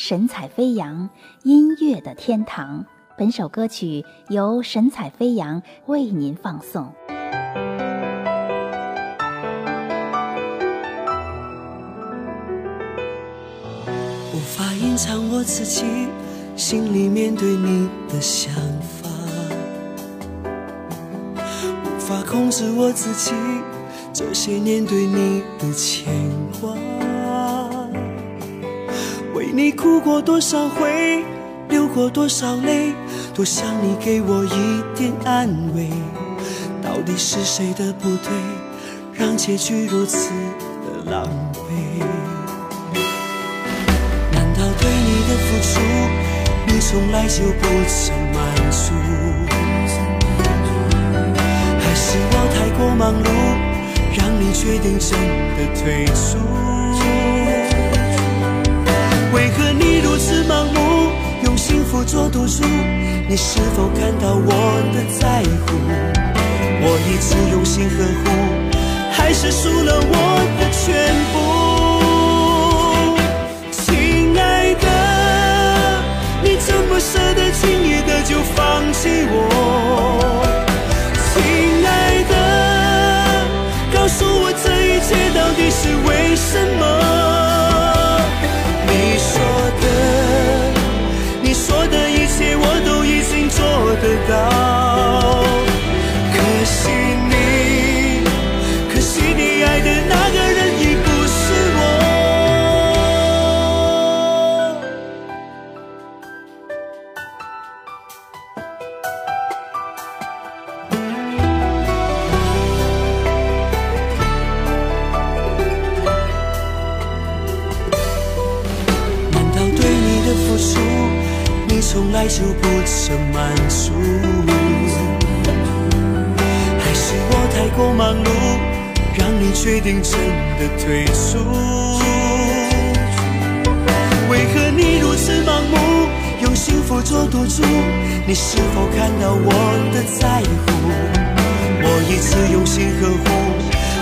神采飞扬，音乐的天堂。本首歌曲由神采飞扬为您放送。无法隐藏我自己心里面对你的想法，无法控制我自己这些年对你的牵你哭过多少回，流过多少泪，多想你给我一点安慰。到底是谁的不对，让结局如此的狼狈？难道对你的付出，你从来就不曾满足？还是我太过忙碌，让你决定真的退出？为何你如此盲目，用幸福做赌注？你是否看到我的在乎？我一直用心呵护，还是输了我的全部？亲爱的，你怎么舍得轻易的就放弃我？亲爱的，告诉我这一切到底是为什么？从来就不曾满足？还是我太过忙碌，让你决定真的退出？为何你如此盲目，用幸福做赌注？你是否看到我的在乎？我一次用心呵护，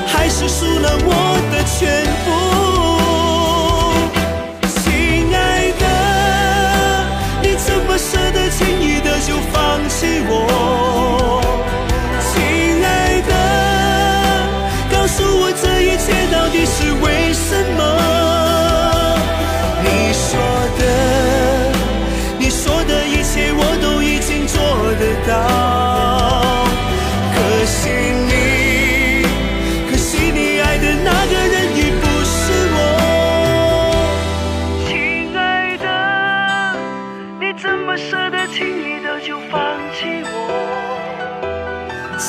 还是输了我的全部？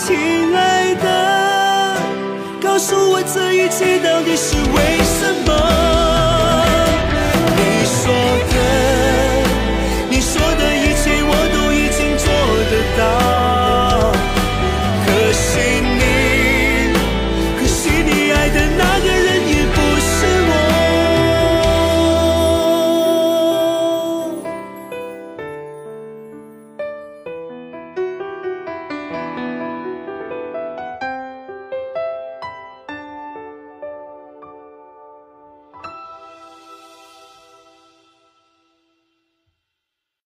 亲爱的，告诉我这一切到底是为？